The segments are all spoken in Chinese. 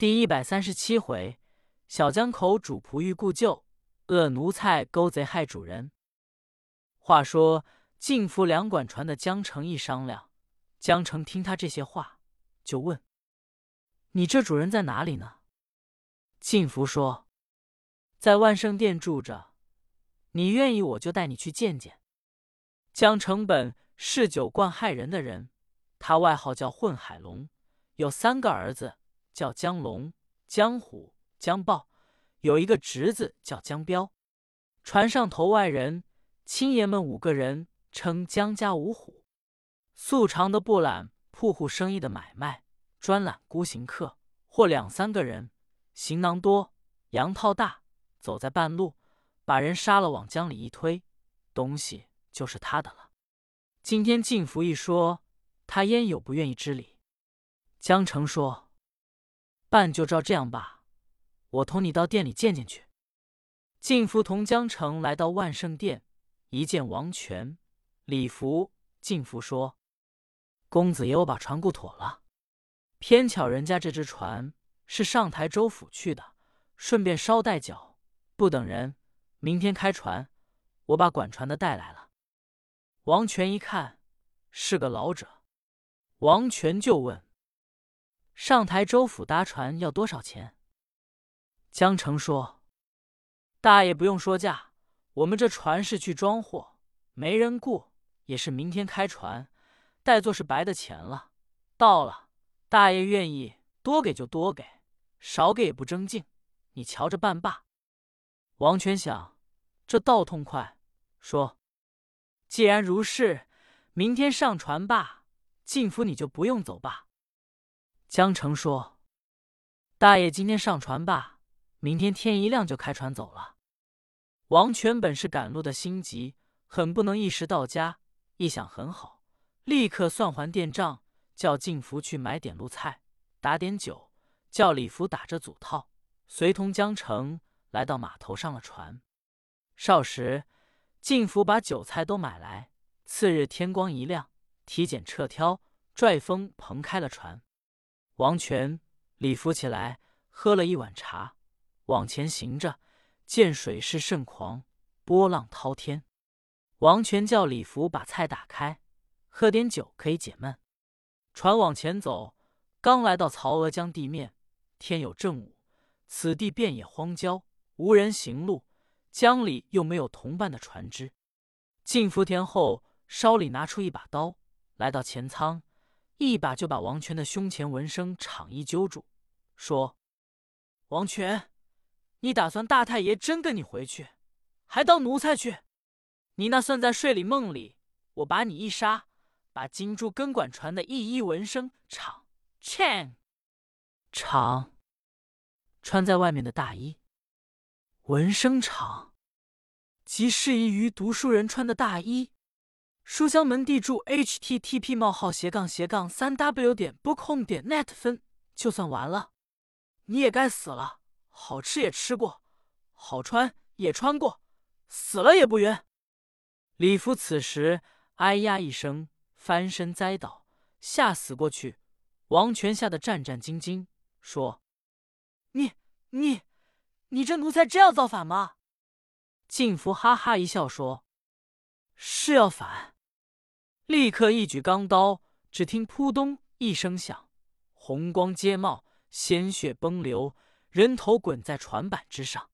第一百三十七回，小江口主仆欲故旧，恶奴才勾贼害主人。话说晋福两管船的江城一商量，江城听他这些话，就问：“你这主人在哪里呢？”晋福说：“在万圣殿住着，你愿意我就带你去见见。”江城本是酒惯害人的人，他外号叫混海龙，有三个儿子，叫江龙、江虎、江豹，有一个侄子叫江彪。船上头外人，亲爷们五个人，称江家五虎。素常的不揽铺户生意的买卖，专揽孤行客，或两三个人，行囊多，羊套大，走在半路，把人杀了，往江里一推，东西就是他的了。今天晋福一说，他焉有不愿意之理？江城说：“办就照这样吧，我同你到店里见见去。”晋福同江城来到万圣殿，一见王权、礼服，晋福说：“公子爷，我把船雇妥了。偏巧人家这只船是上台州府去的，顺便捎带脚，不等人，明天开船，我把管船的带来了。”王权一看是个老者，王权就问：“上台州府搭船要多少钱？”江城说：“大爷不用说价，我们这船是去装货，没人雇，也是明天开船，带做是白的钱了。到了，大爷愿意多给就多给，少给也不争竞，你瞧着办罢。”王权想，这倒痛快，说。既然如是，明天上船吧。进府你就不用走吧。江城说：“大爷今天上船吧，明天天一亮就开船走了。”王权本是赶路的心急，很不能一时到家。一想很好，立刻算还店账，叫晋福去买点路菜，打点酒，叫李福打着祖套，随同江城来到码头上了船。少时。晋福把酒菜都买来。次日天光一亮，体检撤挑，拽风棚开了船。王权、李福起来喝了一碗茶，往前行着，见水势甚狂，波浪滔天。王权叫李福把菜打开，喝点酒可以解闷。船往前走，刚来到曹娥江地面，天有正午，此地遍野荒郊，无人行路。江里又没有同伴的船只，进福田后，梢里拿出一把刀，来到前舱，一把就把王权的胸前纹身场衣揪住，说：“王权，你打算大太爷真跟你回去，还当奴才去？你那算在睡里梦里，我把你一杀，把金珠根管传的一衣纹身场 chain 场穿在外面的大衣。”纹身厂，即适宜于读书人穿的大衣。书香门第注 http: 冒号斜杠斜杠三 w 点 bookhome 点 net 分，就算完了。你也该死了，好吃也吃过，好穿也穿过，死了也不冤。李福此时哎呀一声，翻身栽倒，吓死过去。王权吓得战战兢兢，说：“你你。”你这奴才真要造反吗？晋福哈哈一笑说：“是要反。”立刻一举钢刀，只听扑通一声响，红光接冒，鲜血崩流，人头滚在船板之上。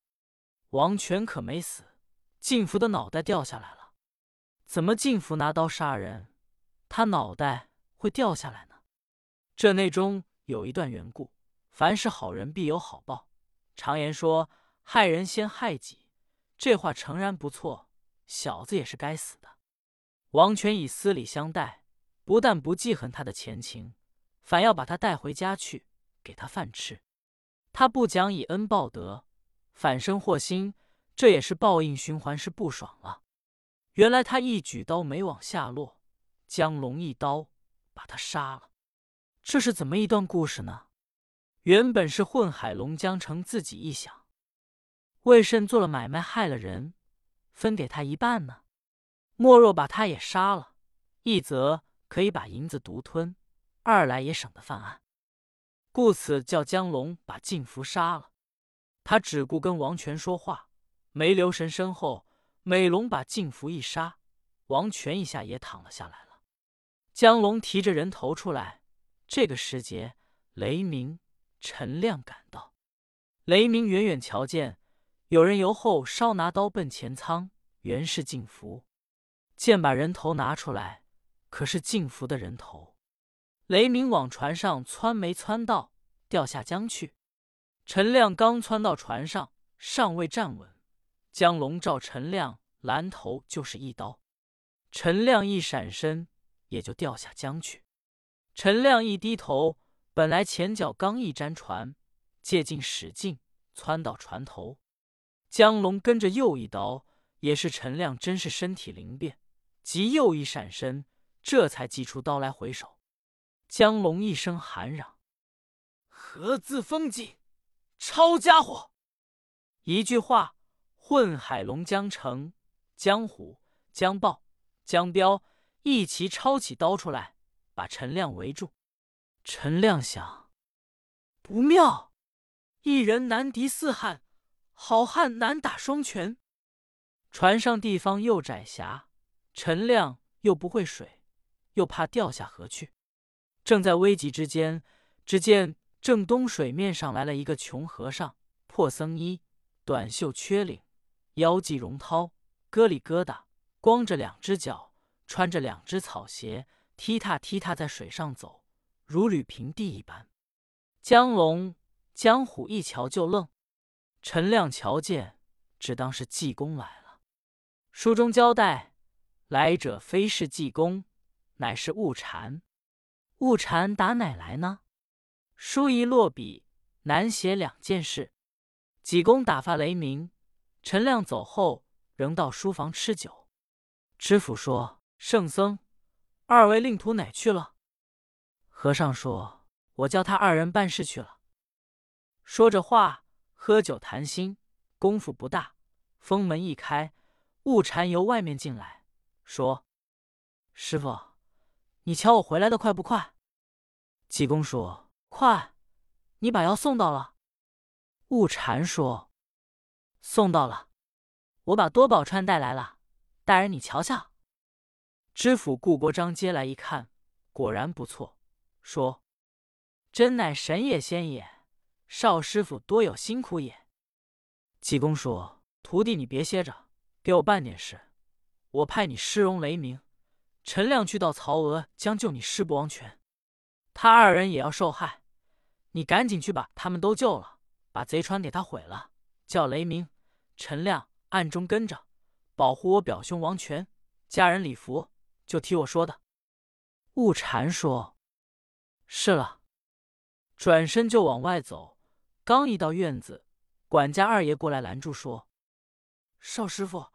王权可没死，晋福的脑袋掉下来了。怎么晋福拿刀杀人，他脑袋会掉下来呢？这内中有一段缘故：凡是好人必有好报。常言说：“害人先害己。”这话诚然不错。小子也是该死的。王权以私礼相待，不但不记恨他的前情，反要把他带回家去，给他饭吃。他不讲以恩报德，反生祸心，这也是报应循环，是不爽了。原来他一举刀没往下落，江龙一刀把他杀了。这是怎么一段故事呢？原本是混海龙江城自己一想，为甚做了买卖害了人，分给他一半呢？莫若把他也杀了，一则可以把银子独吞，二来也省得犯案。故此叫江龙把晋福杀了。他只顾跟王权说话，没留神身后美龙把晋福一杀，王权一下也躺了下来了。江龙提着人头出来，这个时节，雷鸣、陈亮赶到。雷鸣远远瞧见有人由后稍拿刀奔前仓，原是晋福。见把人头拿出来，可是晋福的人头。雷鸣往船上窜，没窜到，掉下江去。陈亮刚窜到船上，尚未站稳，江龙照陈亮拦头就是一刀。陈亮一闪身，也就掉下江去。陈亮一低头，本来前脚刚一沾船，借劲使劲窜到船头，江龙跟着又一刀，也是陈亮真是身体灵便。即又一闪身，这才祭出刀来回首。江龙一声喊嚷：“何自风景，抄家伙！”一句话，混海龙、江城、江虎、江豹、江彪一齐抄起刀出来，把陈亮围住。陈亮想：不妙，一人难敌四汉，好汉难打双全。船上地方又窄狭。陈亮又不会水，又怕掉下河去，正在危急之间，只见正东水面上来了一个穷和尚，破僧衣，短袖缺领，腰系绒绦，疙里疙瘩，光着两只脚，穿着两只草鞋，踢踏踢踏在水上走，如履平地一般。江龙、江虎一瞧就愣，陈亮瞧见，只当是济公来了。书中交代。来者非是济公，乃是悟禅。悟禅打哪来呢？书一落笔，难写两件事。济公打发雷鸣、陈亮走后，仍到书房吃酒。知府说：“圣僧，二位令徒哪去了？”和尚说：“我叫他二人办事去了。”说着话，喝酒谈心，功夫不大，封门一开，悟禅由外面进来。说：“师傅，你瞧我回来的快不快？”济公说：“快，你把药送到了。”悟禅说：“送到了，我把多宝川带来了，大人你瞧瞧。”知府顾国璋接来一看，果然不错，说：“真乃神也仙也，少师傅多有辛苦也。”济公说：“徒弟你别歇着，给我办点事。”我派你师荣雷鸣、陈亮去到曹娥将救你师伯王权，他二人也要受害，你赶紧去把他们都救了，把贼船给他毁了，叫雷鸣、陈亮暗中跟着，保护我表兄王权。家人礼服就替我说的。悟禅说：“是了。”转身就往外走，刚一到院子，管家二爷过来拦住说：“少师傅。”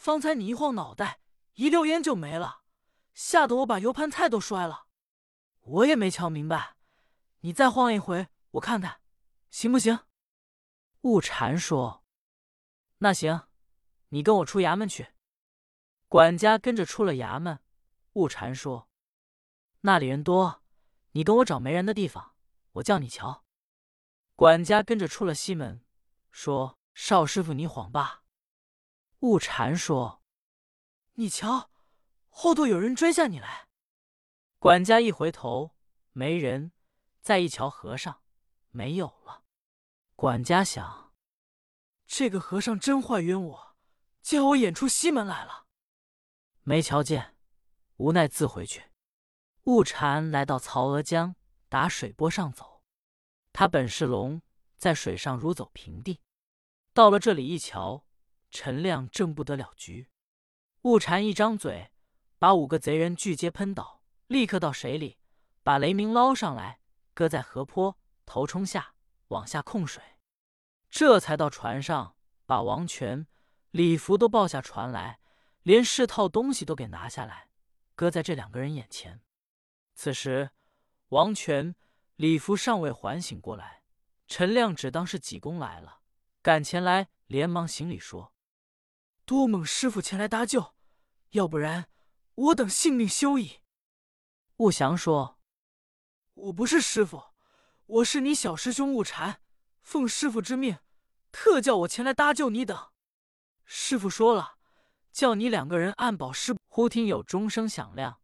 方才你一晃脑袋，一溜烟就没了，吓得我把油盘菜都摔了。我也没瞧明白，你再晃一回，我看看行不行？悟禅说：“那行，你跟我出衙门去。”管家跟着出了衙门。悟禅说：“那里人多，你跟我找没人的地方，我叫你瞧。”管家跟着出了西门，说：“少师傅，你晃吧。”悟禅说：“你瞧，后头有人追下你来。”管家一回头，没人；再一瞧，和尚没有了。管家想：“这个和尚真坏冤我，叫我演出西门来了。”没瞧见，无奈自回去。悟禅来到曹娥江，打水波上走。他本是龙，在水上如走平地。到了这里一瞧。陈亮正不得了局，雾禅一张嘴，把五个贼人俱皆喷倒，立刻到水里，把雷鸣捞上来，搁在河坡，头冲下，往下控水。这才到船上，把王权、李福都抱下船来，连试套东西都给拿下来，搁在这两个人眼前。此时，王权、李福尚未缓醒过来，陈亮只当是济公来了，赶前来，连忙行礼说。多蒙师傅前来搭救，要不然我等性命休矣。悟祥说：“我不是师傅，我是你小师兄悟禅，奉师傅之命，特叫我前来搭救你等。师傅说了，叫你两个人暗保师。忽听有钟声响亮，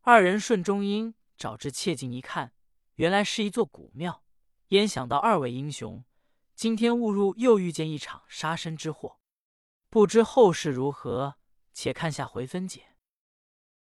二人顺中音找至切近一看，原来是一座古庙。焉想到二位英雄今天误入，又遇见一场杀身之祸，不知后事如何，且看下回分解。